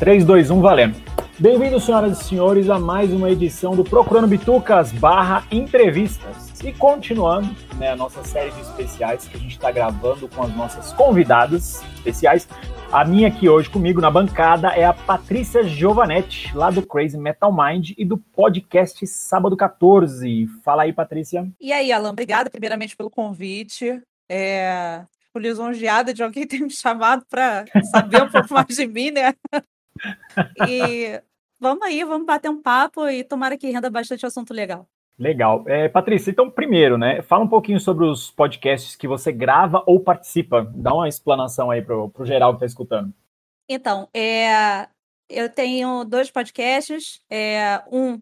3, 2, 1, valendo. Bem-vindos, senhoras e senhores, a mais uma edição do Procurando Bitucas barra entrevistas. E continuando né, a nossa série de especiais que a gente está gravando com as nossas convidadas especiais. A minha aqui hoje comigo na bancada é a Patrícia Giovanetti, lá do Crazy Metal Mind e do podcast Sábado 14. Fala aí, Patrícia. E aí, Alan, obrigada primeiramente pelo convite. É, fico lisonjeada de alguém ter me chamado para saber um pouco mais de mim, né? E vamos aí, vamos bater um papo e tomara que renda bastante assunto legal. Legal. É, Patrícia, então, primeiro, né, fala um pouquinho sobre os podcasts que você grava ou participa. Dá uma explanação aí para o geral que está escutando. Então, é, eu tenho dois podcasts. É, um,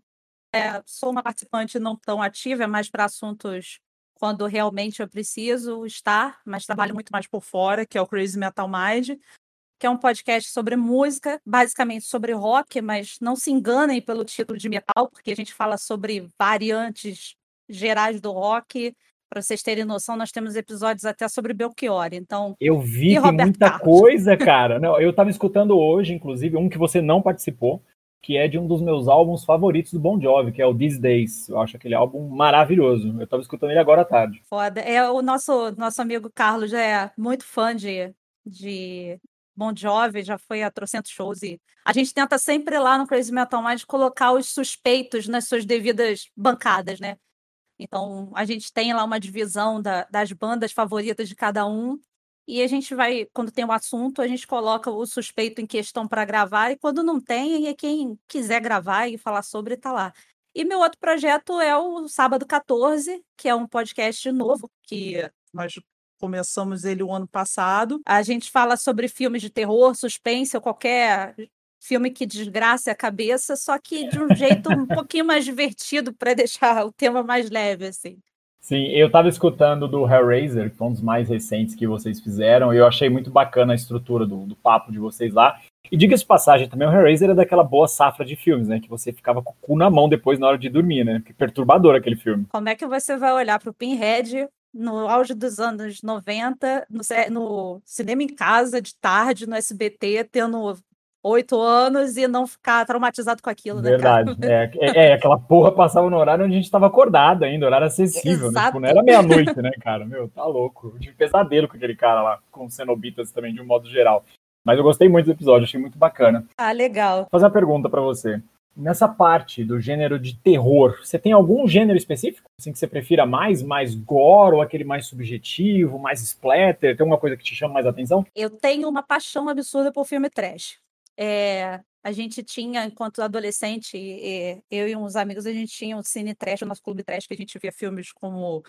é, sou uma participante não tão ativa, é mais para assuntos quando realmente eu preciso estar, mas trabalho muito mais por fora, que é o Crazy Metal Mind que é um podcast sobre música, basicamente sobre rock, mas não se enganem pelo título de metal, porque a gente fala sobre variantes gerais do rock. Para vocês terem noção, nós temos episódios até sobre Belchior. Então, eu vi tem muita Carlos. coisa, cara. Não, eu estava escutando hoje, inclusive, um que você não participou, que é de um dos meus álbuns favoritos do Bon Jovi, que é o These Days. Eu acho aquele álbum maravilhoso. Eu estava escutando ele agora à tarde. Foda. É o nosso nosso amigo Carlos é muito fã de de Bon Jovi já foi a trocentos shows e a gente tenta sempre lá no Crazy Metal Mind colocar os suspeitos nas suas devidas bancadas, né? Então a gente tem lá uma divisão da, das bandas favoritas de cada um e a gente vai, quando tem o um assunto, a gente coloca o suspeito em questão para gravar e quando não tem, é quem quiser gravar e falar sobre tá lá. E meu outro projeto é o Sábado 14, que é um podcast novo que nós começamos ele o ano passado. A gente fala sobre filmes de terror, suspense ou qualquer filme que desgrace a cabeça, só que de um jeito um pouquinho mais divertido para deixar o tema mais leve, assim. Sim, eu estava escutando do Hellraiser, que foi um dos mais recentes que vocês fizeram, e eu achei muito bacana a estrutura do, do papo de vocês lá. E diga-se de passagem, também o Hellraiser é daquela boa safra de filmes, né? Que você ficava com o cu na mão depois na hora de dormir, né? Que perturbador aquele filme. Como é que você vai olhar para o Pinhead no auge dos anos 90, no, no, cinema em casa, de tarde, no SBT, tendo oito anos e não ficar traumatizado com aquilo, né, Verdade. É, é, é, aquela porra passava no horário onde a gente estava acordado ainda, horário acessível, né? Tipo, não era meia-noite, né, cara? Meu, tá louco. Eu tive pesadelo com aquele cara lá, com cenobitas também, de um modo geral. Mas eu gostei muito do episódio, achei muito bacana. Ah, legal. Vou fazer uma pergunta para você nessa parte do gênero de terror, você tem algum gênero específico? Assim que você prefira mais, mais gore ou aquele mais subjetivo, mais splatter? Tem alguma coisa que te chama mais atenção? Eu tenho uma paixão absurda por filme trash. É, a gente tinha, enquanto adolescente, eu e uns amigos, a gente tinha um cine trash, o nosso clube trash, que a gente via filmes como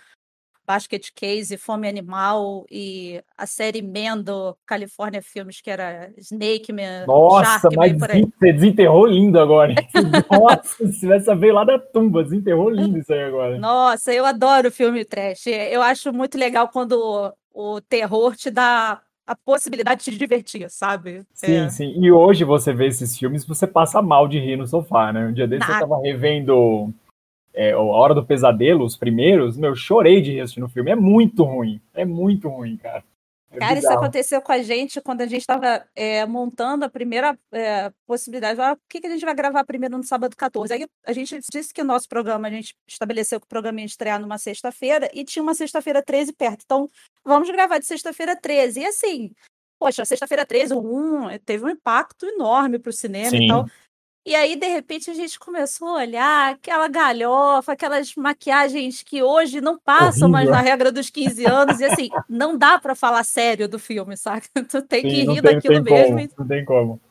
Basket Case, Fome Animal e a série Mendo, California Filmes, que era Snake Man, Nossa, Shark, mas você desenterrou lindo agora. Nossa, se tivesse veio lá da tumba, desenterrou lindo isso aí agora. Nossa, eu adoro filme trash. Eu acho muito legal quando o, terror te dá a possibilidade de te divertir, sabe? Sim, é. sim. E hoje você vê esses filmes, você passa mal de rir no sofá, né? Um dia desse eu tava revendo é, A Hora do Pesadelo, os primeiros, meu, chorei de assistir no filme. É muito ruim. É muito ruim, cara. É cara, bizarro. isso aconteceu com a gente quando a gente estava é, montando a primeira é, possibilidade. Ah, o que, que a gente vai gravar primeiro no sábado 14? Aí a gente disse que o nosso programa, a gente estabeleceu que o programa ia estrear numa sexta-feira e tinha uma sexta-feira 13 perto. Então, vamos gravar de sexta-feira 13. E assim, poxa, sexta-feira 13, o 1, teve um impacto enorme para o cinema Sim. e tal. E aí, de repente, a gente começou a olhar aquela galhofa, aquelas maquiagens que hoje não passam Horrível. mais na regra dos 15 anos. E assim, não dá para falar sério do filme, sabe? Tu tem Sim, que rir tem, daquilo tem mesmo. Como, não tem como.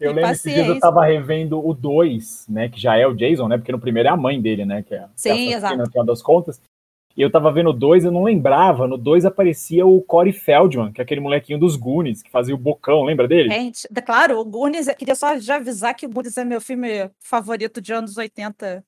Eu lembro que eu tava revendo o 2, né? Que já é o Jason, né? Porque no primeiro é a mãe dele, né? Que é, Sim, é exato. No final das contas. E eu tava vendo dois, eu não lembrava. No dois aparecia o Corey Feldman, que é aquele molequinho dos Goonies, que fazia o bocão, lembra dele? Gente, claro, o Goonies, eu queria só já avisar que o Goonies é meu filme favorito de anos 80.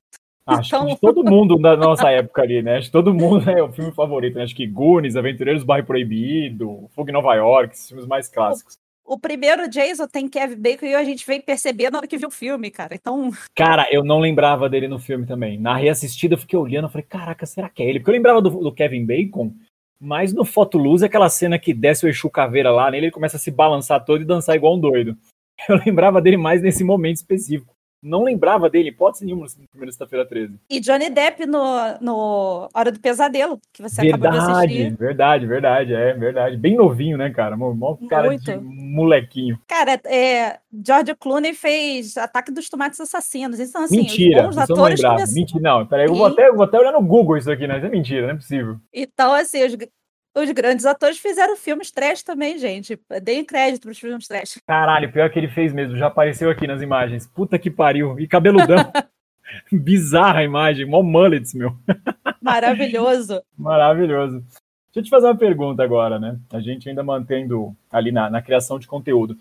Acho então... que de todo mundo da nossa época ali, né? Acho que todo mundo é o filme favorito, né? Acho que Goonies, Aventureiros do Bairro Proibido, Fogo em Nova York, esses filmes mais clássicos. O primeiro Jason tem Kevin Bacon e a gente veio perceber na hora que viu o filme, cara. Então. Cara, eu não lembrava dele no filme também. Na reassistida, eu fiquei olhando, eu falei, caraca, será que é ele? Porque eu lembrava do, do Kevin Bacon, mas no Fotoluz, aquela cena que desce o Exu Caveira lá nele, ele começa a se balançar todo e dançar igual um doido. eu lembrava dele mais nesse momento específico não lembrava dele, hipótese nenhuma, no primeiro sexta-feira 13. E Johnny Depp no, no Hora do Pesadelo, que você verdade, acabou de assistir. Verdade, verdade, é verdade. Bem novinho, né, cara? Mó cara Muito. de molequinho. Cara, é, George Clooney fez Ataque dos Tomates Assassinos. Então, assim, mentira, os atores não começam... Mentira, não, peraí, eu vou, até, eu vou até olhar no Google isso aqui, né? Isso é mentira, não é possível. Então, assim, os, os grandes atores fizeram filmes trash também, gente. Deem crédito pros filmes trash. Caralho, pior que ele fez mesmo. Já apareceu aqui nas imagens. Puta que pariu. E cabeludão. Bizarra a imagem. Mó mullets, meu. Maravilhoso. Maravilhoso. Deixa eu te fazer uma pergunta agora, né? A gente ainda mantendo ali na, na criação de conteúdo.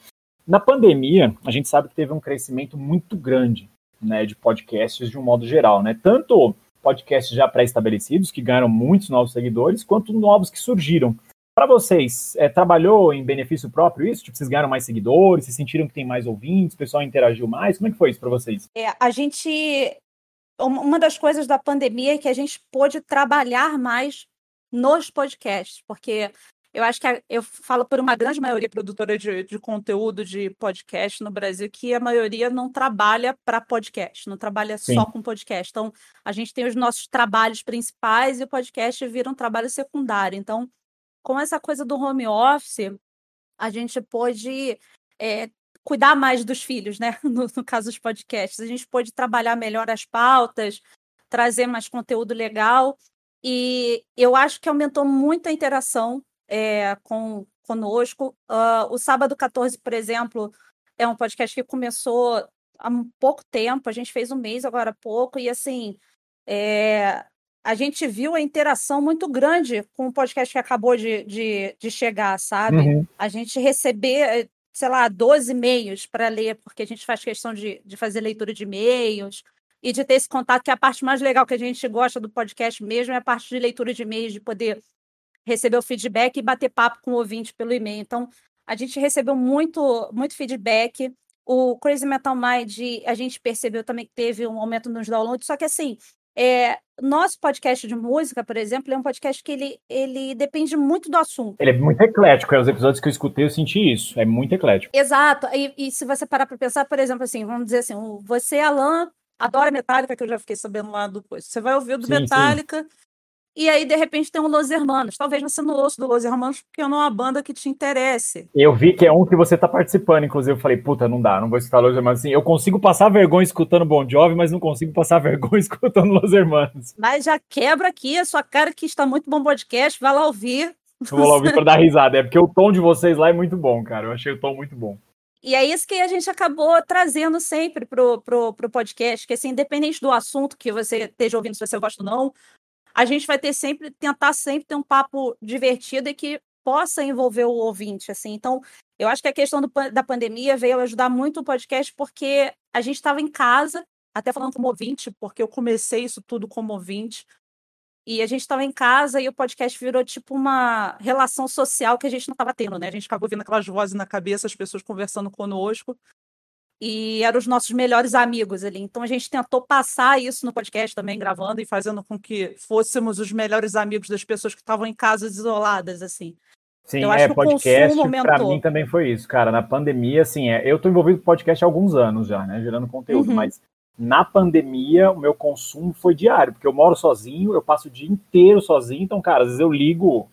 Na pandemia, a gente sabe que teve um crescimento muito grande né, de podcasts de um modo geral, né? Tanto podcasts já pré-estabelecidos, que ganharam muitos novos seguidores, quanto novos que surgiram. Para vocês, é, trabalhou em benefício próprio isso? Tipo, vocês ganharam mais seguidores, vocês sentiram que tem mais ouvintes, o pessoal interagiu mais? Como é que foi isso para vocês? É, a gente. Uma das coisas da pandemia é que a gente pôde trabalhar mais nos podcasts, porque eu acho que a, eu falo por uma grande maioria produtora de, de conteúdo de podcast no Brasil, que a maioria não trabalha para podcast, não trabalha Sim. só com podcast. Então, a gente tem os nossos trabalhos principais e o podcast vira um trabalho secundário. Então, com essa coisa do home office, a gente pôde é, cuidar mais dos filhos, né? No, no caso dos podcasts. A gente pôde trabalhar melhor as pautas, trazer mais conteúdo legal. E eu acho que aumentou muito a interação é, com, conosco. Uh, o Sábado 14, por exemplo, é um podcast que começou há pouco tempo, a gente fez um mês agora há pouco, e assim, é, a gente viu a interação muito grande com o podcast que acabou de, de, de chegar, sabe? Uhum. A gente receber, sei lá, 12 e-mails para ler, porque a gente faz questão de, de fazer leitura de e-mails e de ter esse contato, que é a parte mais legal que a gente gosta do podcast mesmo, é a parte de leitura de e-mails, de poder receber o feedback e bater papo com o ouvinte pelo e-mail. Então, a gente recebeu muito, muito feedback. O Crazy Metal Mind, a gente percebeu também que teve um aumento nos downloads, só que assim, é, nosso podcast de música, por exemplo, é um podcast que ele, ele depende muito do assunto. Ele é muito eclético, é os episódios que eu escutei eu senti isso, é muito eclético. Exato, e, e se você parar para pensar, por exemplo, assim, vamos dizer assim, você, Alan, adora Metallica, que eu já fiquei sabendo lá depois, você vai ouvir o do sim, Metallica, sim. E aí, de repente, tem um Los Hermanos. Talvez você não ouça do Los Hermanos porque não é uma banda que te interesse. Eu vi que é um que você tá participando, inclusive. Eu falei, puta, não dá, não vou escutar Los Hermanos. Assim, eu consigo passar vergonha escutando Bon Jovi, mas não consigo passar vergonha escutando Los Hermanos. Mas já quebra aqui a sua cara que está muito bom podcast, vai lá ouvir. Eu vou lá ouvir para dar risada. É porque o tom de vocês lá é muito bom, cara. Eu achei o tom muito bom. E é isso que a gente acabou trazendo sempre pro, pro, pro podcast, que assim, independente do assunto que você esteja ouvindo, se você gosta ou não, a gente vai ter sempre, tentar sempre ter um papo divertido e que possa envolver o ouvinte, assim. Então, eu acho que a questão do, da pandemia veio ajudar muito o podcast porque a gente estava em casa, até falando como ouvinte, porque eu comecei isso tudo como ouvinte, e a gente estava em casa e o podcast virou tipo uma relação social que a gente não estava tendo, né? A gente acabou vendo aquelas vozes na cabeça, as pessoas conversando conosco e eram os nossos melhores amigos ali. Então a gente tentou passar isso no podcast também, gravando e fazendo com que fôssemos os melhores amigos das pessoas que estavam em casas isoladas, assim. Sim, eu é, podcast para mim também foi isso, cara. Na pandemia, assim, é, eu tô envolvido com podcast há alguns anos já, né, gerando conteúdo, uhum. mas na pandemia o meu consumo foi diário, porque eu moro sozinho, eu passo o dia inteiro sozinho, então, cara, às vezes eu ligo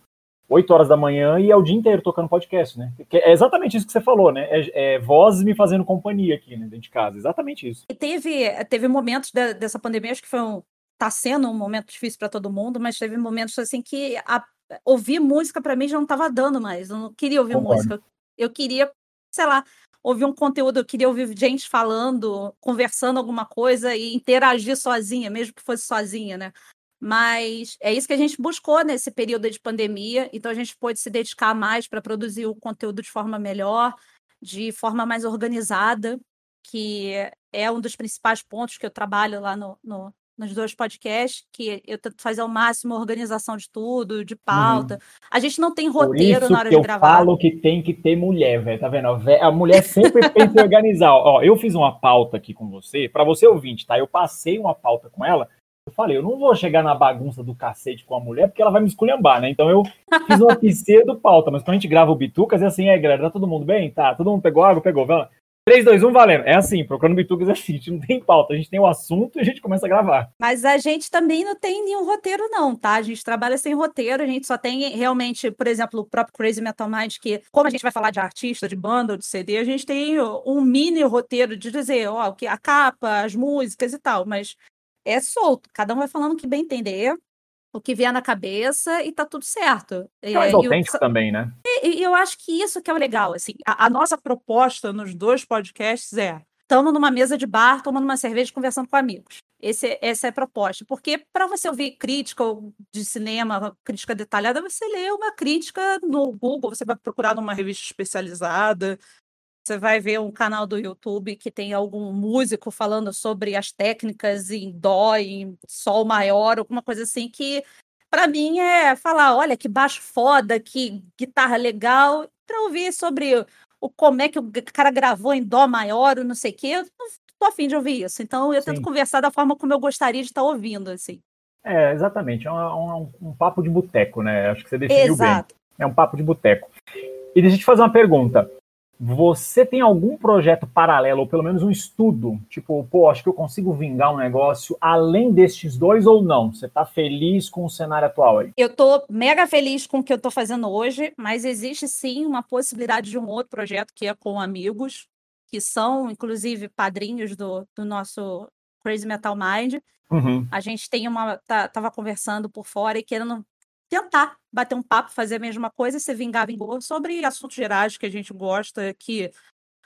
8 horas da manhã e é o dia inteiro tocando podcast, né? É exatamente isso que você falou, né? É, é vozes me fazendo companhia aqui, né, dentro de casa. Exatamente isso. E teve, teve momentos de, dessa pandemia, acho que foi um. tá sendo um momento difícil para todo mundo, mas teve momentos assim que a, ouvir música para mim já não estava dando mais. Eu não queria ouvir Concordo. música. Eu queria, sei lá, ouvir um conteúdo, eu queria ouvir gente falando, conversando alguma coisa e interagir sozinha, mesmo que fosse sozinha, né? Mas é isso que a gente buscou nesse período de pandemia, então a gente pôde se dedicar mais para produzir o conteúdo de forma melhor, de forma mais organizada, que é um dos principais pontos que eu trabalho lá no, no nos dois podcasts, que eu tento fazer ao máximo a organização de tudo, de pauta. Uhum. A gente não tem roteiro na hora de gravar. Eu falo que tem que ter mulher, velho. Tá vendo? A mulher sempre pensa em organizar. Ó, eu fiz uma pauta aqui com você, para você ouvinte, tá? Eu passei uma pauta com ela eu falei, eu não vou chegar na bagunça do cacete com a mulher, porque ela vai me esculhambar, né? Então eu fiz uma pseudo pauta, mas quando a gente grava o Bitucas, é assim, é, galera, tá todo mundo bem? Tá, todo mundo pegou água? Pegou, vamos 3, 2, 1, valendo. É assim, procurando Bitucas é assim, a gente não tem pauta, a gente tem o assunto e a gente começa a gravar. Mas a gente também não tem nenhum roteiro, não, tá? A gente trabalha sem roteiro, a gente só tem realmente, por exemplo, o próprio Crazy Metal Mind, que, como a gente vai falar de artista, de banda de CD, a gente tem um mini roteiro de dizer, ó, a capa, as músicas e tal, mas é solto, cada um vai falando o que bem entender o que vier na cabeça e tá tudo certo. É mais autêntico eu, também, né? E, e, eu acho que isso que é o legal, assim, a, a nossa proposta nos dois podcasts é estamos numa mesa de bar, tomando uma cerveja, conversando com amigos. Esse, essa é a proposta. Porque para você ouvir crítica de cinema, crítica detalhada, você lê uma crítica no Google, você vai procurar numa revista especializada, você vai ver um canal do YouTube que tem algum músico falando sobre as técnicas em dó, em sol maior, alguma coisa assim que para mim é falar, olha que baixo foda, que guitarra legal, para ouvir sobre o como é que o cara gravou em dó maior, ou não sei o quê, eu não tô afim de ouvir isso. Então eu Sim. tento conversar da forma como eu gostaria de estar ouvindo, assim. É, exatamente. É um, um, um papo de boteco, né? Acho que você definiu Exato. bem. É um papo de boteco. E deixa eu te fazer uma pergunta. Você tem algum projeto paralelo, ou pelo menos um estudo? Tipo, pô, acho que eu consigo vingar um negócio além destes dois ou não? Você tá feliz com o cenário atual aí? Eu tô mega feliz com o que eu tô fazendo hoje, mas existe sim uma possibilidade de um outro projeto que é com amigos, que são, inclusive, padrinhos do, do nosso Crazy Metal Mind. Uhum. A gente tem uma. Tá, tava conversando por fora e querendo tentar bater um papo, fazer a mesma coisa, se vingar, vingou, sobre assuntos gerais que a gente gosta, que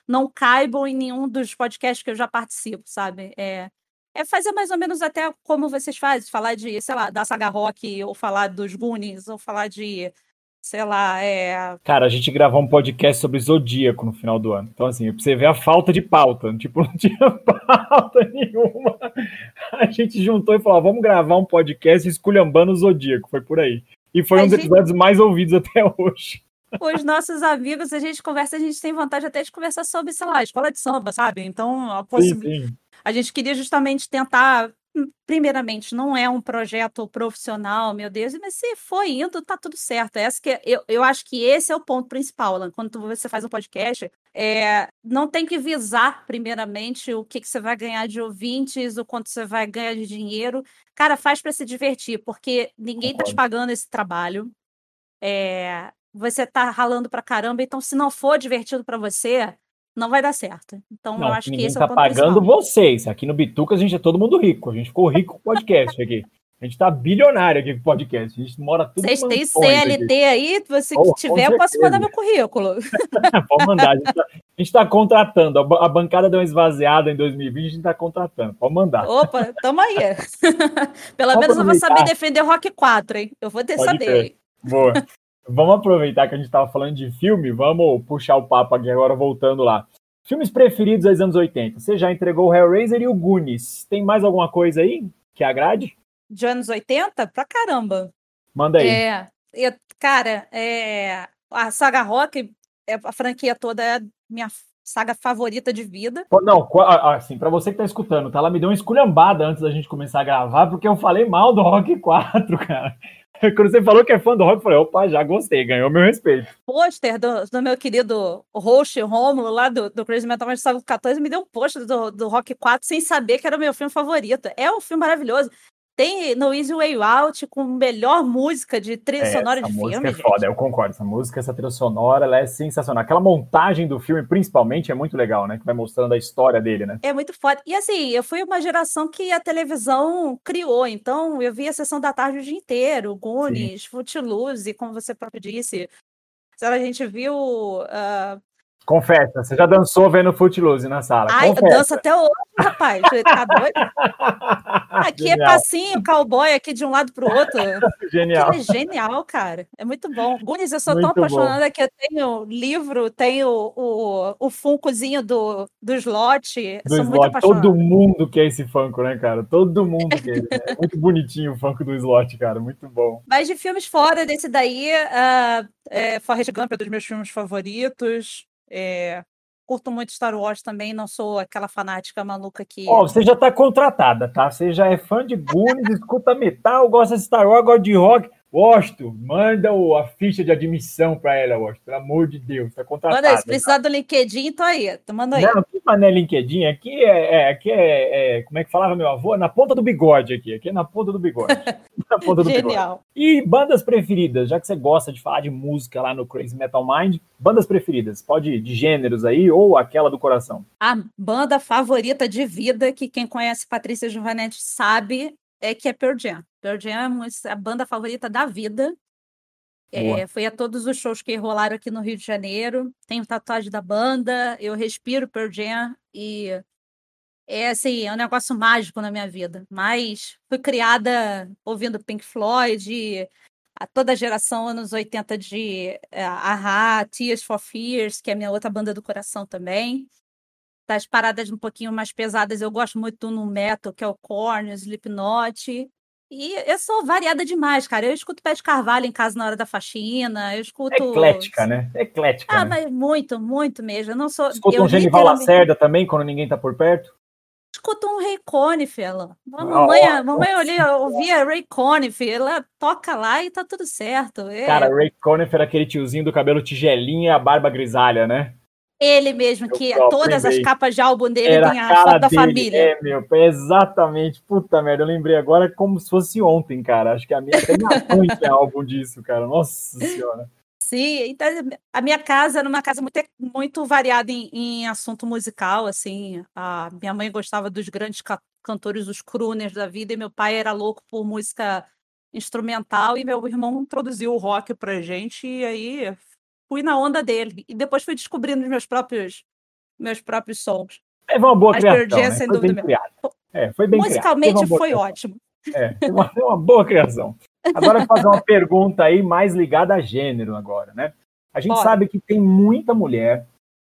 não caibam em nenhum dos podcasts que eu já participo, sabe? É, é fazer mais ou menos até como vocês fazem, falar de, sei lá, da saga rock, ou falar dos Goonies, ou falar de, sei lá, é... Cara, a gente gravou um podcast sobre Zodíaco no final do ano. Então, assim, você vê a falta de pauta. Tipo, não tinha pauta nenhuma. A gente juntou e falou, vamos gravar um podcast esculhambando o Zodíaco. Foi por aí. E foi a um dos episódios mais ouvidos até hoje. Os nossos amigos, a gente conversa, a gente tem vontade até de conversar sobre, sei lá, escola de samba, sabe? Então, a, possi... sim, sim. a gente queria justamente tentar primeiramente, não é um projeto profissional, meu Deus, mas se for indo, tá tudo certo. Essa que é, eu, eu acho que esse é o ponto principal, Alan. Quando você faz um podcast, é, não tem que visar, primeiramente, o que, que você vai ganhar de ouvintes, o quanto você vai ganhar de dinheiro. Cara, faz para se divertir, porque ninguém tá te pagando esse trabalho. É, você tá ralando pra caramba, então se não for divertido para você, não vai dar certo. Então não, eu acho que esse tá é o ponto pagando principal. vocês. Aqui no Bituca a gente é todo mundo rico. A gente ficou rico com o podcast aqui. A gente tá bilionário aqui com o podcast. A gente mora tudo Vocês têm CLT aqui. aí? Se oh, tiver, eu posso mandar meu currículo. Pode mandar. A gente, tá, a gente tá contratando. A bancada deu uma esvaziada em 2020, a gente tá contratando. Pode mandar. Opa, tamo aí. Pelo menos eu vou saber defender Rock 4, hein? Eu vou ter Pode saber. Ter. Boa. Vamos aproveitar que a gente estava falando de filme, vamos puxar o papo aqui agora, voltando lá. Filmes preferidos dos anos 80. Você já entregou o Hellraiser e o Goonies. Tem mais alguma coisa aí que agrade? De anos 80? Pra caramba. Manda aí. É, eu, cara, é, a saga Rock, é, a franquia toda é minha saga favorita de vida. Não, assim, para você que tá escutando, tá? Ela me deu uma esculhambada antes da gente começar a gravar, porque eu falei mal do Rock 4, cara. Quando você falou que é fã do rock, eu falei, opa, já gostei, ganhou meu respeito. Pôster do, do meu querido host Romulo, lá do, do Crazy Metal Mind 14, me deu um pôster do, do Rock 4 sem saber que era o meu filme favorito. É um filme maravilhoso. Tem no Easy Way Out com melhor música de trilha é, sonora de filme. Essa música é foda, eu concordo. Essa música, essa trilha sonora, ela é sensacional. Aquela montagem do filme, principalmente, é muito legal, né? Que vai mostrando a história dele, né? É muito foda. E assim, eu fui uma geração que a televisão criou. Então, eu vi a sessão da tarde o dia inteiro, Goonies, Footloose, como você próprio disse. A gente viu uh, Confessa, você já dançou vendo Footloose na sala. Ai, Confessa. dança até hoje, rapaz. Tá doido? Aqui é genial. é passinho, cowboy, aqui de um lado pro outro. Genial. É genial, cara. É muito bom. Gunis, eu sou muito tão apaixonada bom. que eu tenho livro, tenho o, o Funkozinho do, do slot. Do sou slot. muito apaixonada. Todo mundo quer esse Funko, né, cara? Todo mundo quer. é muito bonitinho o Funko do slot, cara. Muito bom. Mas de filmes fora desse daí, uh, é, Forrest Gump é um dos meus filmes favoritos. É, curto muito Star Wars também, não sou aquela fanática maluca que. Ó, oh, você já tá contratada, tá? Você já é fã de Goonies, escuta metal, gosta de Star Wars, gosta de rock. Washington, manda a ficha de admissão para ela, Washington. Pelo amor de Deus, tá contratada. Manda aí, se precisar tá? do LinkedIn, tô aí. Tô manda aí. Não, que mané LinkedIn. Aqui é, é aqui é, é, como é que falava meu avô? Na ponta do bigode aqui. Aqui é na ponta do bigode. na ponta do Genial. Bigode. E bandas preferidas, já que você gosta de falar de música lá no Crazy Metal Mind, bandas preferidas, pode ir de gêneros aí ou aquela do coração. A banda favorita de vida, que quem conhece Patrícia Giovanetti sabe, é que é Pearl Jam. Pearl Jam é a banda favorita da vida. É, foi a todos os shows que rolaram aqui no Rio de Janeiro. Tenho tatuagem da banda, eu respiro Pearl Jam e é assim, é um negócio mágico na minha vida. Mas fui criada ouvindo Pink Floyd, a toda a geração anos 80 de uh, Aha, Tears for Fears, que é a minha outra banda do coração também. Das paradas um pouquinho mais pesadas, eu gosto muito do metal, que é o Korn, o Slipknot. E eu sou variada demais, cara. Eu escuto Pé de Carvalho em casa na hora da faxina, eu escuto... Eclética, né? Eclética, Ah, né? mas muito, muito mesmo. Eu não sou... Escuta eu um Genival literalmente- Lacerda também, quando ninguém tá por perto? escuta um Ray Conniff, ela. A mamãe, a mamãe olhia, ouvia Ray Conniff, ela toca lá e tá tudo certo. É Cara, Ray Conniff era aquele tiozinho do cabelo tigelinha e a barba grisalha, né? Ele mesmo, que todas as capas de álbum dele Era tem a foto da dele. família. É, meu, exatamente. Puta merda, eu lembrei agora como se fosse ontem, cara. Acho que a minha, minha mãe tinha álbum disso, cara. Nossa senhora. Sim, então a minha casa era uma casa muito, muito variada em, em assunto musical, assim. A minha mãe gostava dos grandes ca- cantores, os crooners da vida, e meu pai era louco por música instrumental, e meu irmão introduziu o rock pra gente, e aí fui na onda dele. E depois fui descobrindo os meus próprios, meus próprios sons. Teve uma boa Mas criação, né? sem Foi bem criado. É, foi bem Musicalmente foi criação. ótimo. É, foi uma, uma boa criação. Agora eu vou fazer uma pergunta aí mais ligada a gênero agora, né? A gente sabe que tem muita mulher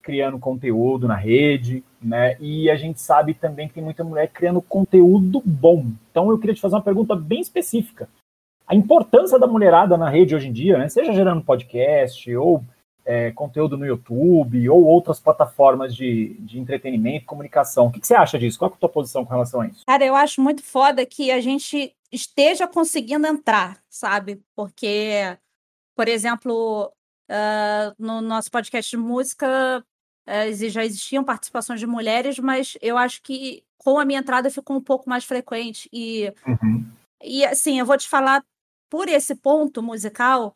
criando conteúdo na rede, né? E a gente sabe também que tem muita mulher criando conteúdo bom. Então eu queria te fazer uma pergunta bem específica. A importância da mulherada na rede hoje em dia, né? Seja gerando podcast ou é, conteúdo no YouTube ou outras plataformas de, de entretenimento, comunicação. O que, que você acha disso? Qual é a tua posição com relação a isso? Cara, eu acho muito foda que a gente esteja conseguindo entrar, sabe? Porque, por exemplo, ah, no nosso podcast de música exi- já existiam participações de mulheres, mas eu acho que com a minha entrada ficou um pouco mais frequente. E, Uhum. e assim, eu vou te falar por esse ponto musical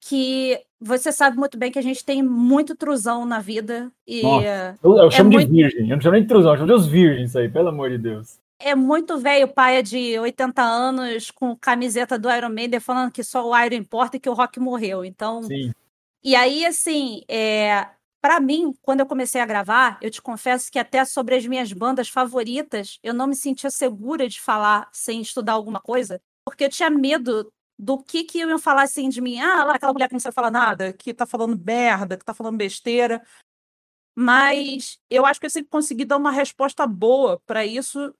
que você sabe muito bem que a gente tem muito trusão na vida e Nossa. Eu, eu chamo É muito- de virgem, eu não chamo nem de intrusão, eu chamo de os virgens aí, pelo amor de Deus. é muito velho, paia de 80 anos, com camiseta do Iron Maiden, falando que só o Iron importa e que o rock morreu. Então, Sim. e aí, assim, é, para mim, quando eu comecei a gravar, eu te confesso que até sobre as minhas bandas favoritas, eu não me sentia segura de falar sem estudar alguma coisa, porque eu tinha medo do que que iam falar assim de mim. Ah, lá aquela mulher que não sabe falar nada, que tá falando merda, que tá falando besteira. Mas eu acho que eu sempre consegui dar uma resposta boa para isso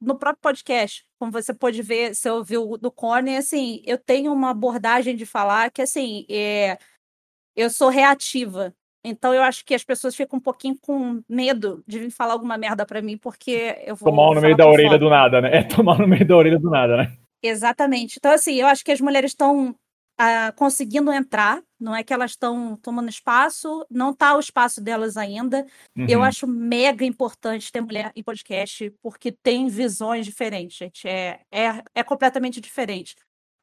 no próprio podcast. Como você pode ver, se ouviu do Corner, assim, eu tenho uma abordagem de falar que, assim, é, eu sou reativa. Então eu acho que as pessoas ficam um pouquinho com medo de vir falar alguma merda pra mim, porque eu vou. Tomar um no meio da orelha do nada, né? É tomar no meio da orelha do nada, né? Exatamente. Então, assim, eu acho que as mulheres estão ah, conseguindo entrar, não é que elas estão tomando espaço, não está o espaço delas ainda. Eu Uhum. acho mega importante ter mulher em podcast, porque tem visões diferentes, gente. É, é, é completamente diferente.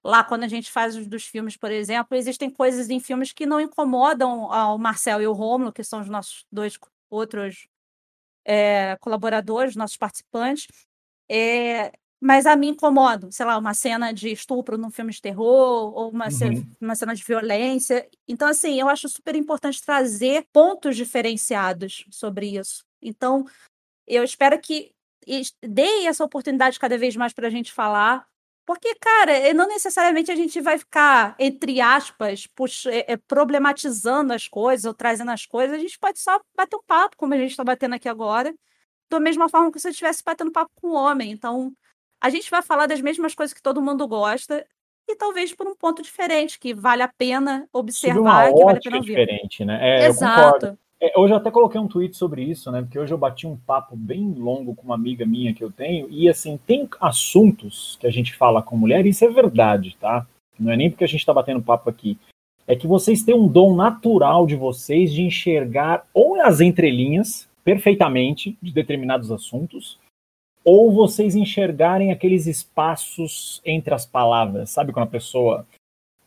Lá, quando a gente faz os dos filmes, por exemplo, existem coisas em filmes que não incomodam ao Marcel e o Rômulo, que são os nossos dois outros é, colaboradores, nossos participantes. É, mas a mim incomodam, sei lá, uma cena de estupro num filme de terror, ou uma, Uhum. uma cena de violência. Então, assim, eu acho super importante trazer pontos diferenciados sobre isso. Então, eu espero que deem essa oportunidade cada vez mais para a gente falar. Porque, cara, eh, não necessariamente a gente vai ficar, entre aspas, pux- eh, eh, problematizando as coisas ou trazendo as coisas. A gente pode só bater um papo, como a gente está batendo aqui agora, da mesma forma que se eu estivesse batendo papo com um homem. Então, a gente vai falar das mesmas coisas que todo mundo gosta, e talvez por um ponto diferente, que vale a pena observar, que vale a pena ouvir. diferente, né? É. Exato. É, hoje eu até coloquei um tweet sobre isso, né? Porque hoje eu bati um papo bem longo com uma amiga minha que eu tenho, e assim, tem assuntos que a gente fala com mulher, e isso é verdade, tá? não é nem porque a gente está batendo papo aqui, é que vocês têm um dom natural de vocês de enxergar ou as entrelinhas perfeitamente de determinados assuntos, ou vocês enxergarem aqueles espaços entre as palavras, sabe quando a pessoa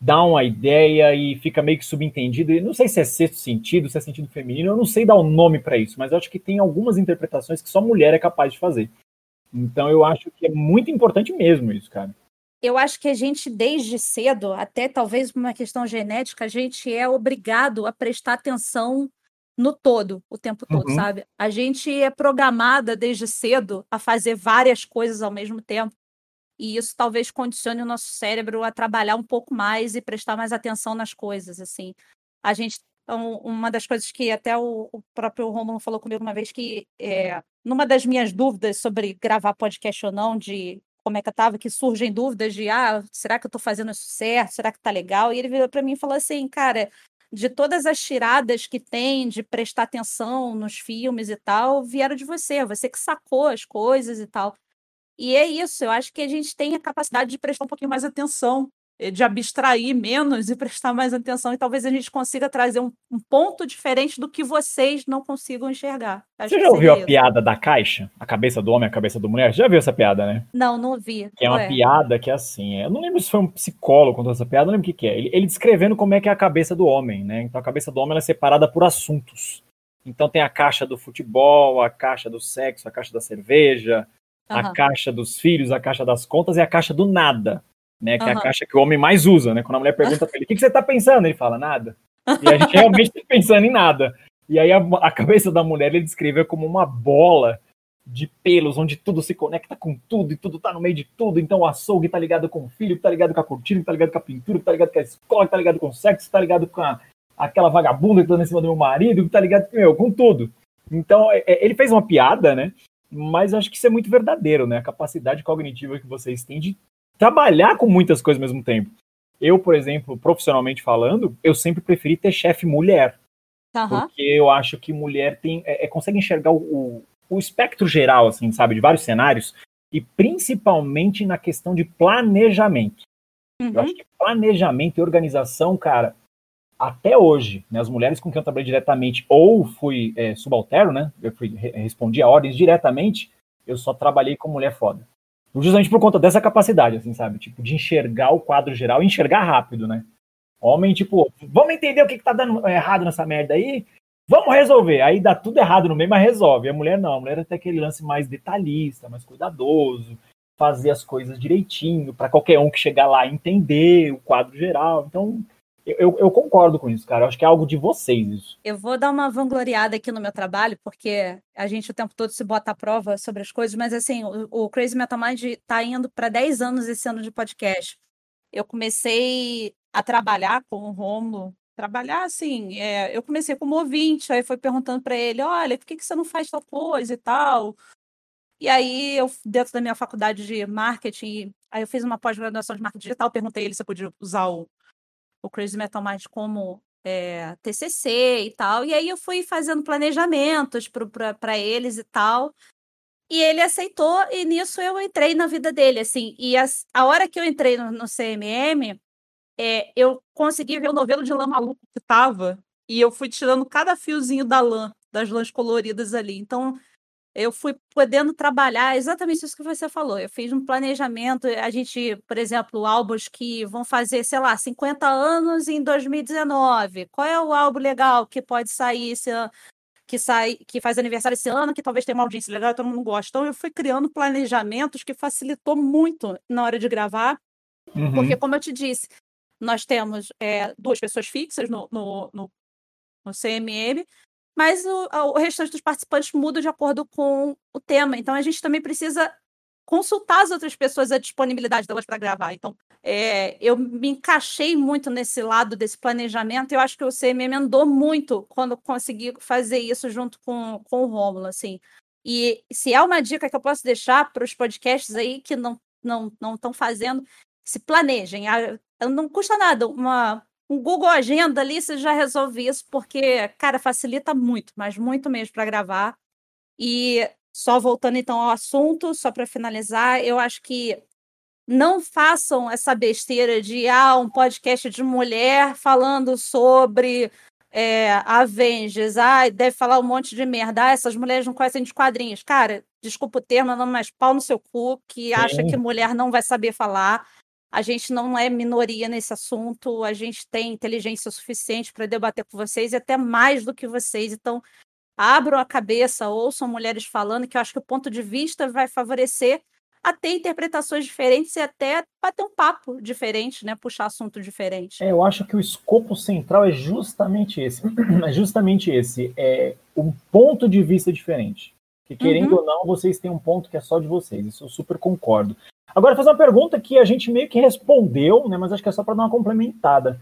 dá uma ideia e fica meio que subentendido. E não sei se é sexto sentido, se é sentido feminino, eu não sei dar o um nome para isso, mas eu acho que tem algumas interpretações que só mulher é capaz de fazer. Então eu acho que é muito importante mesmo isso, cara. Eu acho que a gente, desde cedo, até talvez por uma questão genética, a gente é obrigado a prestar atenção no todo, o tempo todo, uhum. sabe? A gente é programada desde cedo a fazer várias coisas ao mesmo tempo e isso talvez condicione o nosso cérebro a trabalhar um pouco mais e prestar mais atenção nas coisas, assim. A gente então, uma das coisas que até o, o próprio Romulo falou comigo uma vez que é, numa das minhas dúvidas sobre gravar podcast ou não, de como é que eu tava, que surgem dúvidas de ah, será que eu tô fazendo isso certo? Será que tá legal? E ele virou para mim e falou assim, cara, de todas as tiradas que tem de prestar atenção nos filmes e tal, vieram de você, você que sacou as coisas e tal. E é isso, eu acho que a gente tem a capacidade de prestar um pouquinho mais atenção, de abstrair menos e prestar mais atenção, e talvez a gente consiga trazer um, um ponto diferente do que vocês não consigam enxergar. Acho Você já ouviu a isso. piada da caixa? A cabeça do homem, a cabeça da mulher? Já viu essa piada, né? Não, não vi. Que é uma é? piada que é assim. Eu não lembro se foi um psicólogo contou essa piada, não lembro o que, que é. Ele, ele descrevendo como é que é a cabeça do homem, né? Então a cabeça do homem é separada por assuntos. Então tem a caixa do futebol, a caixa do sexo, a caixa da cerveja, Uhum. A caixa dos filhos, a caixa das contas e a caixa do nada, né? Que uhum. é a caixa que o homem mais usa, né? Quando a mulher pergunta pra ele, o que, que você tá pensando? Ele fala, nada. E a gente realmente tá pensando em nada. E aí a, a cabeça da mulher ele descreveu como uma bola de pelos, onde tudo se conecta com tudo e tudo tá no meio de tudo. Então o açougue tá ligado com o filho, tá ligado com a cortina, tá ligado com a pintura, tá ligado com a escola, tá ligado com o sexo, tá ligado com a, aquela vagabunda que tá em cima do meu marido, tá ligado meu, com tudo. Então é, é ele fez uma piada, né? mas acho que isso é muito verdadeiro, né? A capacidade cognitiva que vocês têm de trabalhar com muitas coisas ao mesmo tempo. Eu, por exemplo, profissionalmente falando, eu sempre preferi ter chefe mulher. Uhum. Porque eu acho que mulher tem é, é consegue enxergar o, o, o, espectro geral, assim, sabe, de vários cenários, e principalmente na questão de planejamento. Uhum. Eu acho que planejamento e organização, cara, até hoje, né, as mulheres com quem eu trabalhei diretamente ou fui é, subalterno, né, eu fui, respondi a ordens diretamente, eu só trabalhei com mulher foda. Justamente por conta dessa capacidade, assim, sabe? Tipo, de enxergar o quadro geral e enxergar rápido, né? Homem, tipo, vamos entender o que, que tá dando errado nessa merda aí, vamos resolver. Aí dá tudo errado no meio, mas resolve. A mulher não, a mulher tem aquele lance mais detalhista, mais cuidadoso, fazer as coisas direitinho, para qualquer um que chegar lá entender o quadro geral. Então, eu, eu, concordo com isso, cara. Eu acho que é algo de vocês isso. Eu vou dar uma vangloriada aqui no meu trabalho, porque a gente o tempo todo se bota à prova sobre as coisas, mas assim, o, o Crazy Metal Mind tá indo para 10 anos esse ano de podcast. Eu comecei a trabalhar com o Romulo, trabalhar assim, é, eu comecei como ouvinte, aí foi perguntando para ele, olha, por que, que você não faz tal coisa e tal? E aí, eu, dentro da minha faculdade de marketing, aí eu fiz uma pós-graduação de marketing digital, perguntei ele se eu podia usar o o Crazy Metal Mind como é, TCC e tal. E aí eu fui fazendo planejamentos para eles e tal. E ele aceitou, e nisso eu entrei na vida dele, assim. E a, a hora que eu entrei no, no CMM, é, eu consegui ver o novelo de lã maluco que tava, e eu fui tirando cada fiozinho da lã, das lãs coloridas ali. Então, eu fui podendo trabalhar exatamente isso que você falou. Eu fiz um planejamento, a gente, por exemplo, álbuns que vão fazer, sei lá, 50 anos em 2019. Qual é o álbum legal que pode sair esse ano? Que, sai, que faz aniversário esse ano, que talvez tenha uma audiência legal e todo mundo gosta. Então, eu fui criando planejamentos que facilitou muito na hora de gravar, uhum. porque, como eu te disse, nós temos é, duas pessoas fixas no, no, no, no CMM, mas o, o restante dos participantes muda de acordo com o tema. Então a gente também precisa consultar as outras pessoas a disponibilidade delas para gravar. Então, é, eu me encaixei muito nesse lado desse planejamento. Eu acho que o CMM andou muito quando consegui fazer isso junto com, com o Rômulo, assim. E se é uma dica que eu posso deixar para os podcasts aí que não não não estão fazendo, se planejem. Ah, não custa nada uma um Google Agenda ali você já resolve isso, porque, cara, facilita muito, mas muito mesmo para gravar. E só voltando então ao assunto, só para finalizar, eu acho que não façam essa besteira de ah, um podcast de mulher falando sobre é, Avengers, ah, deve falar um monte de merda, ah, essas mulheres não conhecem de quadrinhos. Cara, desculpa o termo, não, mas pau no seu cu, que acha que mulher não vai saber falar. A gente não é minoria nesse assunto, a gente tem inteligência suficiente para debater com vocês e até mais do que vocês. Então, abram a cabeça, ouçam mulheres falando, que eu acho que o ponto de vista vai favorecer a ter interpretações diferentes e até bater um papo diferente, né? Puxar assunto diferente. É, eu acho que o escopo central é justamente esse. É justamente esse. É um ponto de vista diferente. Que querendo uhum. ou não, vocês têm um ponto que é só de vocês. Isso eu super concordo. Agora, fazer uma pergunta que a gente meio que respondeu, né? Mas acho que é só para dar uma complementada.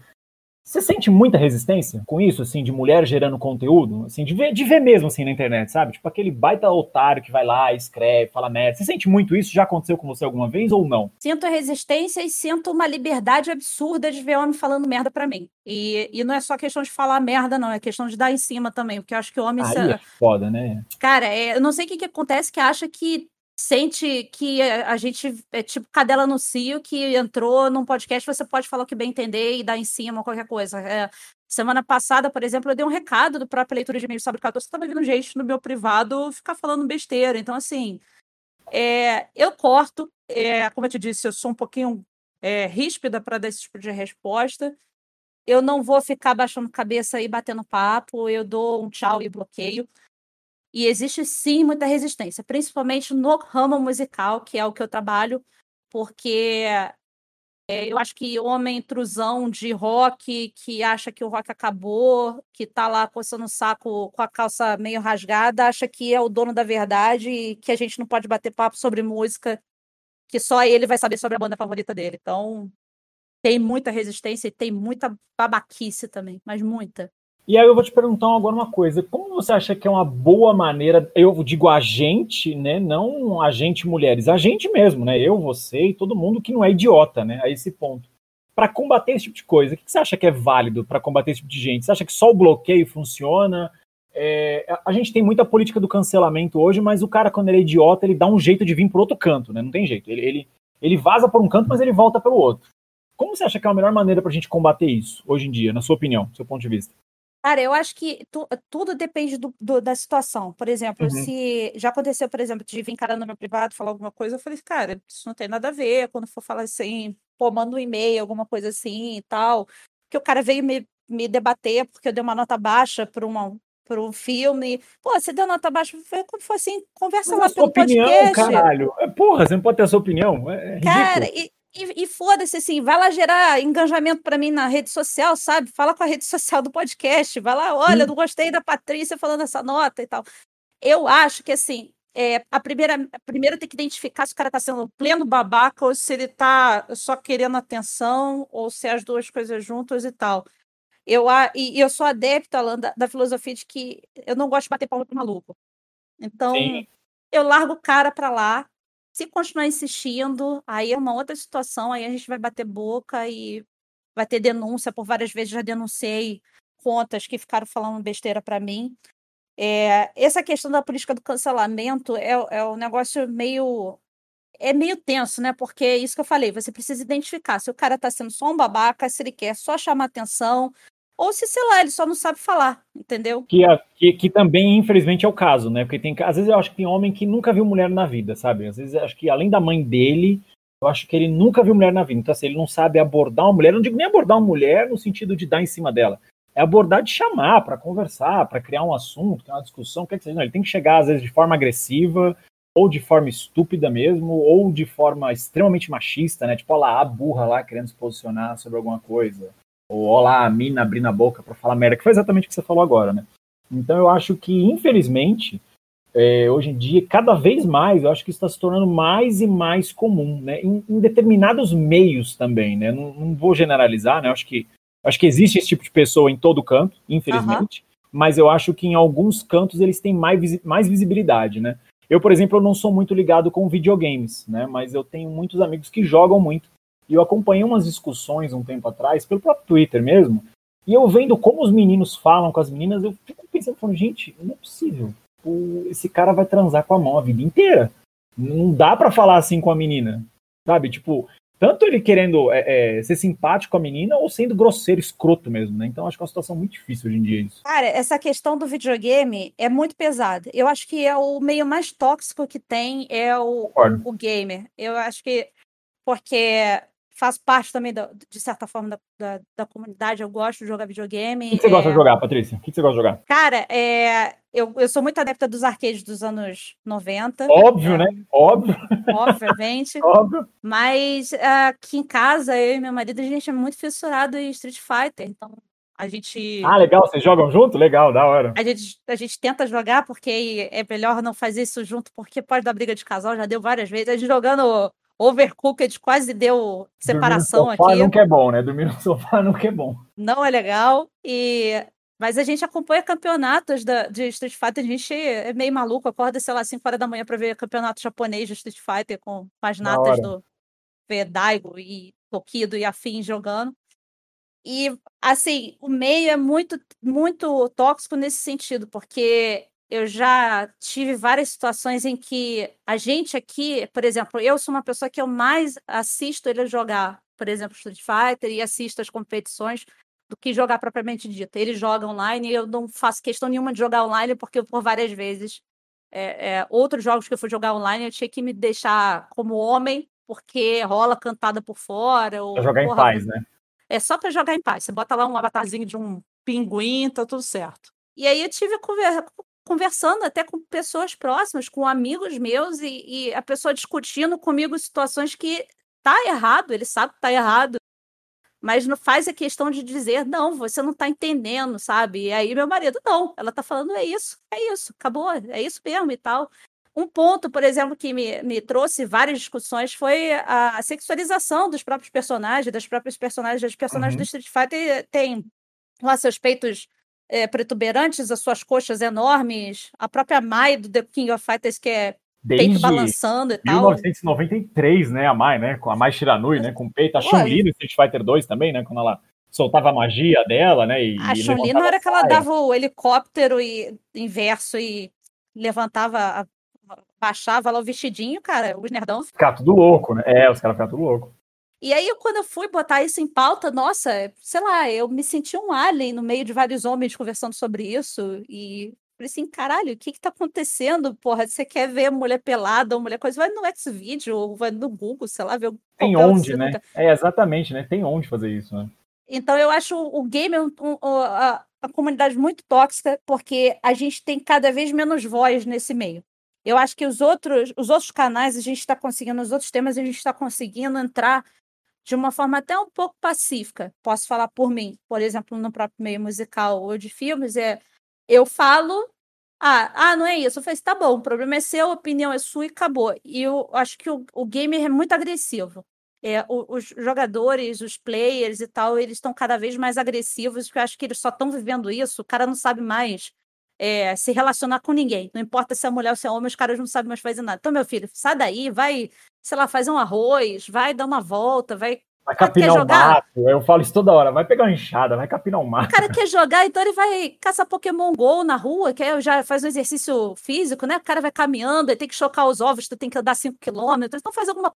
Você sente muita resistência com isso, assim, de mulher gerando conteúdo? Assim, de ver, de ver mesmo, assim, na internet, sabe? Tipo aquele baita otário que vai lá, escreve, fala merda. Você sente muito isso? Já aconteceu com você alguma vez ou não? Sinto resistência e sinto uma liberdade absurda de ver homem falando merda para mim. E, e não é só questão de falar merda, não. É questão de dar em cima também, porque eu acho que o homem... Aí se... é foda, né? Cara, é, eu não sei o que, que acontece que acha que sente que a gente é tipo cadela no cio que entrou num podcast, você pode falar o que bem entender e dar em cima qualquer coisa. É, semana passada, por exemplo, eu dei um recado do próprio leitura de e-mail sobre 14, você estava vendo gente no meu privado ficar falando besteira. Então, assim, é, eu corto, é, como eu te disse, eu sou um pouquinho é, ríspida para dar esse tipo de resposta. Eu não vou ficar baixando cabeça e batendo papo, eu dou um tchau e bloqueio. E existe sim muita resistência, principalmente no ramo musical, que é o que eu trabalho, porque é, eu acho que homem intrusão de rock, que acha que o rock acabou, que tá lá coçando o saco com a calça meio rasgada, acha que é o dono da verdade e que a gente não pode bater papo sobre música, que só ele vai saber sobre a banda favorita dele. Então, tem muita resistência e tem muita babaquice também, mas muita. E aí eu vou te perguntar agora uma coisa: como você acha que é uma boa maneira? Eu digo a gente, né? Não a gente mulheres, a gente mesmo, né? Eu, você e todo mundo que não é idiota, né? A esse ponto. Para combater esse tipo de coisa, o que você acha que é válido para combater esse tipo de gente? Você acha que só o bloqueio funciona? É, a gente tem muita política do cancelamento hoje, mas o cara, quando ele é idiota, ele dá um jeito de vir por outro canto, né? Não tem jeito. Ele, ele, ele vaza por um canto, mas ele volta pelo outro. Como você acha que é a melhor maneira para a gente combater isso hoje em dia, na sua opinião, seu ponto de vista? Cara, eu acho que tu, tudo depende do, do, da situação. Por exemplo, uhum. se já aconteceu, por exemplo, de vir cara no meu privado falar alguma coisa, eu falei, cara, isso não tem nada a ver. Quando for falar assim, pô, manda um e-mail, alguma coisa assim e tal. Que o cara veio me, me debater porque eu dei uma nota baixa para uma, para um filme. Pô, você deu nota baixa, foi como foi assim, conversa Mas lá pelo opinião, podcast. caralho. É, porra, você não pode ter a sua opinião. É, é Cara, e, e, e foda-se, assim, vai lá gerar engajamento para mim na rede social, sabe? Fala com a rede social do podcast, vai lá, olha, hum. não gostei da Patrícia falando essa nota e tal. Eu acho que, assim, é, a primeira, a primeira tem que identificar se o cara tá sendo pleno babaca ou se ele tá só querendo atenção ou se é as duas coisas juntas e tal. Eu, e, eu sou adepta, Alan, da, da, filosofia de que eu não gosto de bater palma pro maluco. Então, Sim. eu largo o cara para lá, se continuar insistindo, aí é uma outra situação, aí a gente vai bater boca e vai ter denúncia. Por várias vezes já denunciei contas que ficaram falando besteira para mim. É, essa questão da política do cancelamento é, é um negócio meio. É meio tenso, né? Porque é isso que eu falei, você precisa identificar se o cara tá sendo só um babaca, se ele quer só chamar atenção, ou se, sei lá, ele só não sabe falar, entendeu? Que, que, que, também, infelizmente, é o caso, né? Porque tem, às vezes eu acho que tem homem que nunca viu mulher na vida, sabe? Às vezes eu acho que além da mãe dele, eu acho que ele nunca viu mulher na vida. Então, assim, ele não sabe abordar uma mulher, não digo nem abordar uma mulher no sentido de dar em cima dela. É abordar de chamar, para conversar, para criar um assunto, criar uma discussão, quer dizer, não, ele tem que chegar, às vezes, de forma agressiva, ou de forma estúpida mesmo, ou de forma extremamente machista, né? Tipo, olha lá, a burra lá querendo se posicionar sobre alguma coisa ou olá, a mina abrindo a boca para falar merda, que foi exatamente o que você falou agora, né? Então eu acho que, infelizmente, é, hoje em dia, cada vez mais, eu acho que isso está se tornando mais e mais comum, né? Em, em determinados meios também, né? Não, não, vou generalizar, né? Eu acho que, acho que existe esse tipo de pessoa em todo canto, infelizmente, uhum. mas eu acho que em alguns cantos eles têm mais, mais visibilidade, né? Eu, por exemplo, eu não sou muito ligado com videogames, né? Mas eu tenho muitos amigos que jogam muito. E eu acompanhei umas discussões um tempo atrás, pelo próprio Twitter mesmo, e eu vendo como os meninos falam com as meninas, eu fico pensando, falando, gente, não é possível. O, esse cara vai transar com a mão a vida inteira. Não dá para falar assim com a menina. Sabe? Tipo, tanto ele querendo é, é, ser simpático com a menina ou sendo grosseiro, escroto mesmo, né? Então acho que é uma situação muito difícil hoje em dia isso. Cara, essa questão do videogame é muito pesada. Eu acho que é o meio mais tóxico que tem é o, o, o gamer. Eu acho que porque faço parte também, da, de certa forma, da, da, da, comunidade. Eu gosto de jogar videogame. O que, você é... gosta de jogar, Patrícia? O que, você gosta de jogar? Cara, é... eu, eu sou muito adepta dos arcades dos anos 90. Óbvio, é... né? Óbvio. Obviamente. Óbvio. Mas aqui em casa, eu e meu marido, a gente é muito fissurado em Street Fighter. Então, a gente. Ah, legal, vocês jogam junto? Legal, da hora. A gente, a gente tenta jogar porque é melhor não fazer isso junto, porque pode dar briga de casal, já deu várias vezes. A gente jogando Overcooked quase deu separação Dormir no sofá aqui. Nunca é bom, né? Dormir no sofá nunca é bom. Não é legal. E mas a gente acompanha campeonatos da, de Street Fighter, a gente é meio maluco, acorda, sei lá, 5 horas da manhã para ver campeonato japonês de Street Fighter com, com as natas do Daigo e Tokido e afins jogando. E, assim, o meio é muito, muito tóxico nesse sentido, porque eu já tive várias situações em que a gente aqui, por exemplo, eu sou uma pessoa que eu mais assisto ele jogar, por exemplo, Street Fighter e assisto as competições do que jogar propriamente dito. Ele joga online e eu não faço questão nenhuma de jogar online porque por várias vezes é, é, outros jogos que eu fui jogar online eu tinha que me deixar como homem porque rola cantada por fora. Ou, pra jogar porra, em paz, né? É só para jogar em paz. Você bota lá um avatarzinho de um pinguim, tá tudo certo. E aí eu tive conversando até com pessoas próximas, com amigos meus, e, e a pessoa discutindo comigo situações que tá errado, ele sabe que tá errado, mas não faz a questão de dizer, não, você não tá entendendo, sabe? E aí meu marido, não, ela tá falando, é isso, é isso, acabou, é isso mesmo e tal. Um ponto, por exemplo, que me, me trouxe várias discussões foi a, sexualização dos próprios personagens, das próprias personagens, das personagens uhum. do Street Fighter tem lá seus peitos é, protuberantes, as suas coxas enormes, a própria Mai do The King of Fighters, que é Desde peito balançando e 1993, né, a Mai, né, com a Mai Shiranui, né, com peito, a Chun-Li no Street Fighter 2 também, né, quando ela soltava a magia dela, né, e, A Chun-Li na hora que ela dava o helicóptero e, inverso e levantava, baixava lá o vestidinho, cara, os nerdão... Ficar tudo louco, né, é, os caras ficaram tudo louco. E aí, quando eu fui botar isso em pauta, nossa, sei lá, eu me senti um alien no meio de vários homens conversando sobre isso. E falei assim, caralho, o que que tá acontecendo? Porra, você quer ver mulher pelada ou mulher coisa? Vai no Xvideo ou vai no Google, sei lá, ver Tem onde, né? É, exatamente, né? Tem onde fazer isso, né? Então, eu acho o game um, um, a, a comunidade muito tóxica, porque a gente tem cada vez menos voz nesse meio. Eu acho que os outros, os outros canais a gente está conseguindo, os outros temas a gente está conseguindo entrar de uma forma até um pouco pacífica. Posso falar por mim, por exemplo, no próprio meio musical ou de filmes, é eu falo, ah, ah, não é isso. Eu falei, assim, tá bom, o problema é seu, a opinião é sua e acabou. E eu acho que o, o gamer é muito agressivo. É, os jogadores, os players e tal, eles estão cada vez mais agressivos, porque eu acho que eles só estão vivendo isso, o cara não sabe mais é, se relacionar com ninguém. Não importa se é mulher ou se é homem, os caras não sabem mais fazer nada. Então, meu filho, sai daí, vai, sei lá, fazer um arroz, vai dar uma volta, vai. Vai capinar o mato. Eu falo isso toda hora. Vai pegar uma enxada, vai capinar o mato. O cara quer jogar, então ele vai caçar Pokémon GO na rua, que já faz um exercício físico, né? O cara vai caminhando, ele tem que chocar os ovos, tu tem que andar 5 quilômetros. Então faz alguma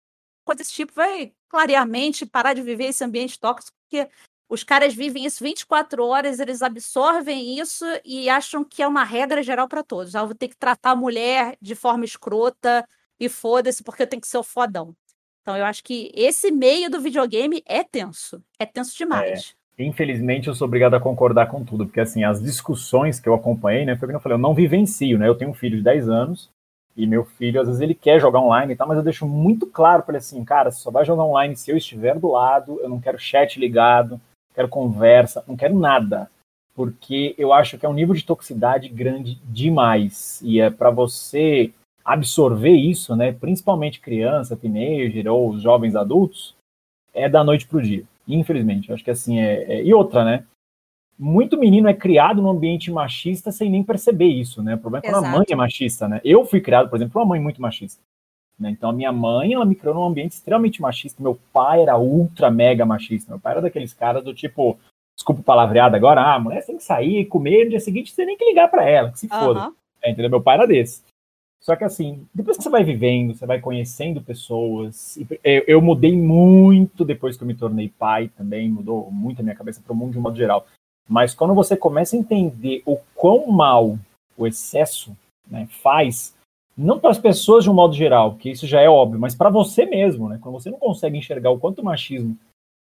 coisa desse tipo, vai clarear a mente, parar de viver esse ambiente tóxico, porque os caras vivem isso 24 horas, eles absorvem isso e acham que é uma regra geral para todos. Ah, eu vou ter que tratar a mulher de forma escrota e foda-se porque eu tenho que ser o fodão. Então eu acho que esse meio do videogame é tenso. É tenso demais. É, infelizmente eu sou obrigado a concordar com tudo, porque assim, as discussões que eu acompanhei, né, foi o que eu falei, eu não vivencio, né? Eu tenho um filho de 10 anos e meu filho, às vezes, ele quer jogar online e tal, mas eu deixo muito claro para ele assim, cara, você só vai jogar online se eu estiver do lado, eu não quero chat ligado, quero conversa, não quero nada, porque eu acho que é um nível de toxicidade grande demais e é para você absorver isso, né, principalmente criança, teenager ou jovens adultos, é da noite pro dia. Infelizmente, eu acho que assim é, é, e outra, né? Muito menino é criado num ambiente machista sem nem perceber isso, né? O problema é quando Exato. a mãe é machista, né? Eu fui criado, por exemplo, por uma mãe muito machista. Né? Então, a minha mãe, ela me criou num ambiente extremamente machista. Meu pai era ultra mega machista. Meu pai era daqueles caras do tipo, desculpa o palavreado agora, ah, a mulher tem que sair, comer, no dia seguinte você tem nem que ligar para ela, que se foda. É, entendeu? Meu pai era desse. Só que assim, depois que você vai vivendo, você vai conhecendo pessoas. Eu, eu mudei muito depois que eu me tornei pai também, mudou muito a minha cabeça para o mundo de um modo geral. Mas quando você começa a entender o quão mal o excesso né, faz, não para as pessoas de um modo geral, que isso já é óbvio, mas para você mesmo, né? Quando você não consegue enxergar o quanto o machismo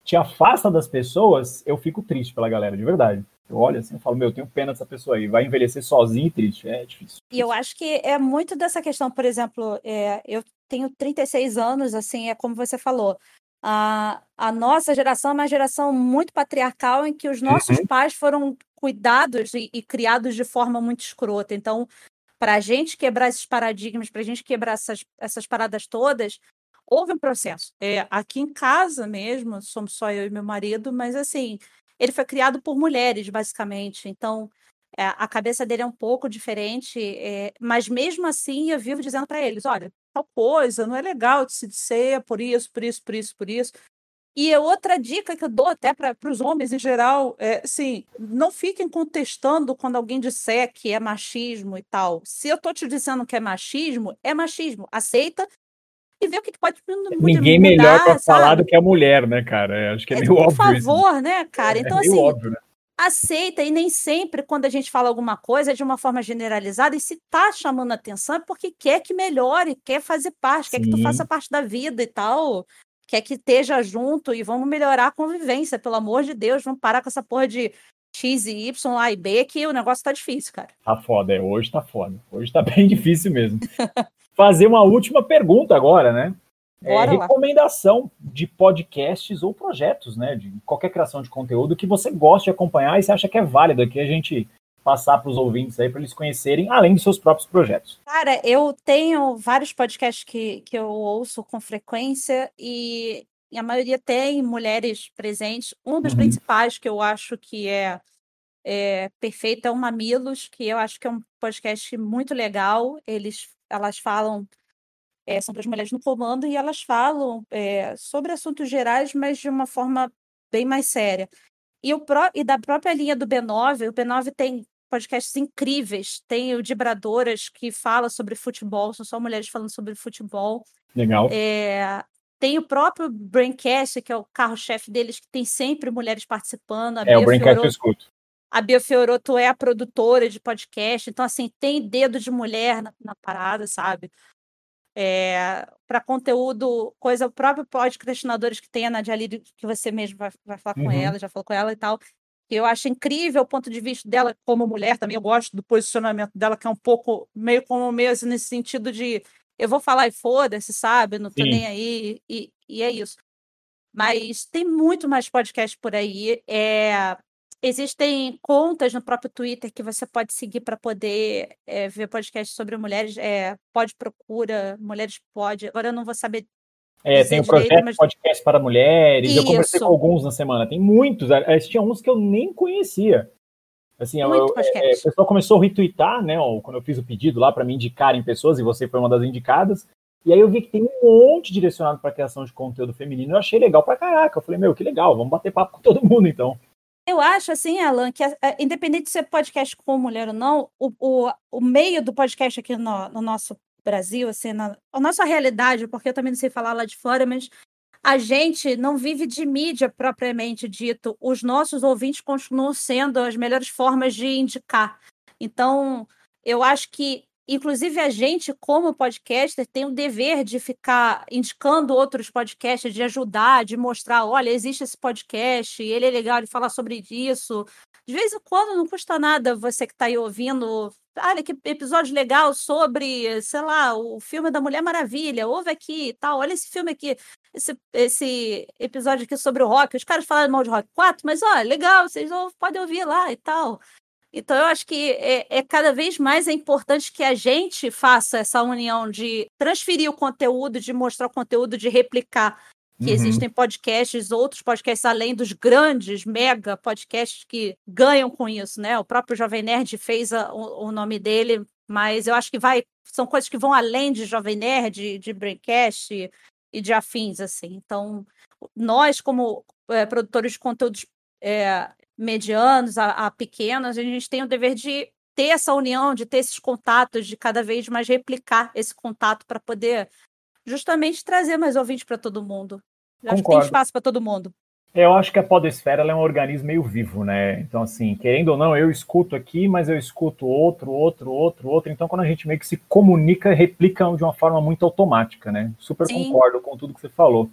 te afasta das pessoas, eu fico triste pela galera, de verdade. Eu olho assim e falo, meu, eu tenho pena dessa pessoa aí, vai envelhecer sozinho e triste, é difícil. E eu acho que é muito dessa questão, por exemplo, é, eu tenho 36 anos, assim, é como você falou, a, a nossa geração é uma geração muito patriarcal em que os nossos uhum. pais foram cuidados e, e, criados de forma muito escrota. Então, para a gente quebrar esses paradigmas, para a gente quebrar essas, essas paradas todas, houve um processo. É, aqui em casa mesmo, somos só eu e meu marido, mas assim, ele foi criado por mulheres, basicamente. Então, é, a cabeça dele é um pouco diferente, é, mas mesmo assim eu vivo dizendo para eles: olha, tal coisa não é legal de se dizer por isso, por isso, por isso, por isso. E outra dica que eu dou até para os homens em geral é assim: não fiquem contestando quando alguém disser que é machismo e tal. Se eu estou te dizendo que é machismo, é machismo. Aceita e ver o que, que pode mudar. Ninguém melhor para falar do que a mulher, né, cara? É, acho que é, é meio por óbvio. Por favor, isso. né, cara? É, então, é assim, óbvio, né? aceita e nem sempre quando a gente fala alguma coisa é de uma forma generalizada e se tá chamando atenção é porque quer que melhore, quer fazer parte, Sim. quer que tu faça parte da vida e tal, quer que esteja junto e vamos melhorar a convivência, pelo amor de Deus, vamos parar com essa porra de X e Y, A e B, que o negócio tá difícil, cara. Tá foda, é, hoje tá foda. Hoje tá bem difícil mesmo. Fazer uma última pergunta agora, né? É, recomendação de podcasts ou projetos, né? De qualquer criação de conteúdo que você gosta de acompanhar e você acha que é válido aqui a gente passar para os ouvintes aí para eles conhecerem, além dos seus próprios projetos. Cara, eu tenho vários podcasts que, que eu ouço com frequência e, e a maioria tem mulheres presentes. Um dos uhum. principais que eu acho que é, é perfeito é o Mamilos, que eu acho que é um podcast muito legal. Eles, elas falam é, são duas mulheres no comando e elas falam é, sobre assuntos gerais, mas de uma forma bem mais séria. E, o pró e da própria linha do B9, o B9 tem podcasts incríveis. Tem o Dibradoras, que fala sobre futebol, são só mulheres falando sobre futebol. Legal. É, tem o próprio Braincast, que é o carro-chefe deles, que tem sempre mulheres participando. A é, Bia o Braincast Fioroto, eu escuto. A Bia Fioroto é a produtora de podcast, então, assim, tem dedo de mulher na, na parada, sabe? É, para conteúdo, coisa, o próprio podcastinadores que tem a Nadia Liri, que você mesmo vai, vai falar com uhum. ela, já falou com ela e tal. Eu acho incrível o ponto de vista dela como mulher também. Eu gosto do posicionamento dela, que é um pouco meio como mesmo nesse sentido de eu vou falar e foda-se, sabe? Não tô Sim. nem aí, e, e é isso. Mas tem muito mais podcast por aí. É, Existem contas no próprio Twitter que você pode seguir para poder é, ver podcasts sobre mulheres. É, pode procura, mulheres pode. Agora eu não vou saber. É, tem o projeto direito, mas... podcast para mulheres. Isso. Eu conversei com alguns na semana. Tem muitos. Tinha uns que eu nem conhecia. Assim, eu, eu, é, o pessoal começou a retweetar, né? Quando eu fiz o pedido lá para me indicarem pessoas, e você foi uma das indicadas. E aí eu vi que tem um monte direcionado para criação de conteúdo feminino. Eu achei legal pra caraca. Eu falei, meu, que legal, vamos bater papo com todo mundo, então. Eu acho, assim, Alan, que é, independente de ser podcast com mulher ou não, o, o, o meio do podcast aqui no, no nosso Brasil, assim, na a nossa realidade, porque eu também não sei falar lá de fora, mas a gente não vive de mídia propriamente dito. Os nossos ouvintes continuam sendo as melhores formas de indicar. Então, eu acho que Inclusive, a gente, como podcaster, tem o dever de ficar indicando outros podcasts, de ajudar, de mostrar: olha, existe esse podcast, ele é legal, ele fala sobre isso. De vez em quando, não custa nada você que está aí ouvindo. Olha, que episódio legal sobre, sei lá, o filme da Mulher Maravilha. Ouve aqui e tal. Olha esse filme aqui, esse, esse episódio aqui sobre o rock. Os caras falaram mal de rock 4, mas olha, legal, vocês podem ouvir lá e tal. Então, eu acho que é, é, cada vez mais é importante que a gente faça essa união de transferir o conteúdo, de mostrar o conteúdo, de replicar. Que uhum. existem podcasts, outros podcasts, além dos grandes, mega podcasts que ganham com isso, né? O próprio Jovem Nerd fez a, o, o, nome dele, mas eu acho que vai. São coisas que vão além de Jovem Nerd, de, de Braincast e, e de afins, assim. Então, nós, como é, produtores de conteúdos é, medianos a, a, pequenos, a gente tem o dever de ter essa união, de ter esses contatos, de cada vez mais replicar esse contato para poder justamente trazer mais ouvintes para todo mundo. Eu acho que tem espaço para todo mundo. Eu acho que a podosfera é um organismo meio vivo, né? Então, assim, querendo ou não, eu escuto aqui, mas eu escuto outro, outro, outro, outro. Então, quando a gente meio que se comunica, replica de uma forma muito automática, né? Super Sim. concordo com tudo que você falou.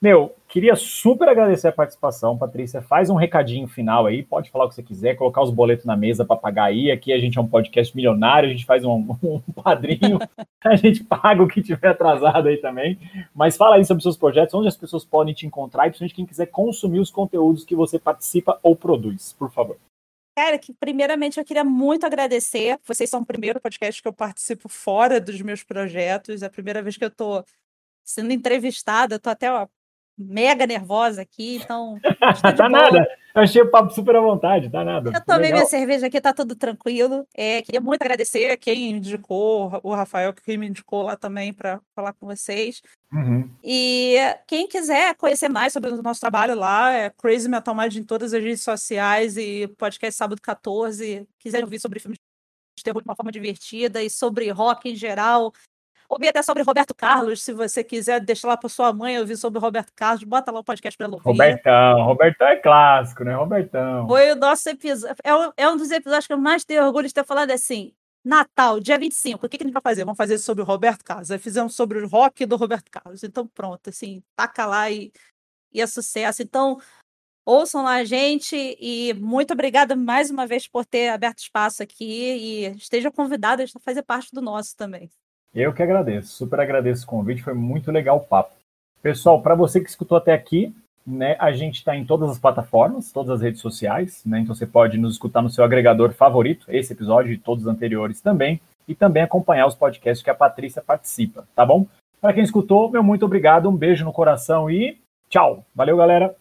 Meu, queria super agradecer a participação, Patrícia. Faz um recadinho final aí, pode falar o que você quiser, colocar os boletos na mesa para pagar aí. Aqui a gente é um podcast milionário, a gente faz um, um padrinho, a gente paga o que tiver atrasado aí também. Mas fala aí sobre seus projetos, onde as pessoas podem te encontrar e principalmente quem quiser consumir os conteúdos que você participa ou produz, por favor. Cara, que primeiramente eu queria muito agradecer. Vocês são o primeiro podcast que eu participo fora dos meus projetos. É a primeira vez que eu estou sendo entrevistada. Estou até ó, mega nervosa aqui, então. tá nada. Eu achei o papo super à vontade, tá nada. Eu tomei Legal. minha cerveja aqui, tá tudo tranquilo. É, queria muito agradecer a quem indicou, o Rafael, que me indicou lá também para falar com vocês. Uhum. E quem quiser conhecer mais sobre o nosso trabalho lá, é Crazy Metal Mind em todas as redes sociais e podcast Sábado 14. Quiser ouvir sobre filmes de terror de uma forma divertida e sobre rock em geral, Ouvir até sobre Roberto Carlos, se você quiser deixar lá para sua mãe ouvir sobre Roberto Carlos, bota lá o podcast para ela ouvir. Robertão, Robertão é clássico, né? Robertão. Foi o nosso episódio. É, um, é um dos episódios que eu mais tenho orgulho de ter falado assim. Natal, dia 25, o que, que a gente vai fazer? Vamos fazer sobre o Roberto Carlos. Aí fizemos sobre o rock do Roberto Carlos. Então, pronto, assim, taca lá e, e é sucesso. Então, ouçam lá a gente e muito obrigada mais uma vez por ter aberto espaço aqui e estejam convidados a fazer parte do nosso também. Eu que agradeço, super agradeço o convite, foi muito legal o papo. Pessoal, para você que escutou até aqui, né, a gente está em todas as plataformas, todas as redes sociais, né, então você pode nos escutar no seu agregador favorito, esse episódio e todos os anteriores também, e também acompanhar os podcasts que a Patrícia participa, tá bom? Para quem escutou, meu muito obrigado, um beijo no coração e tchau. Valeu, galera!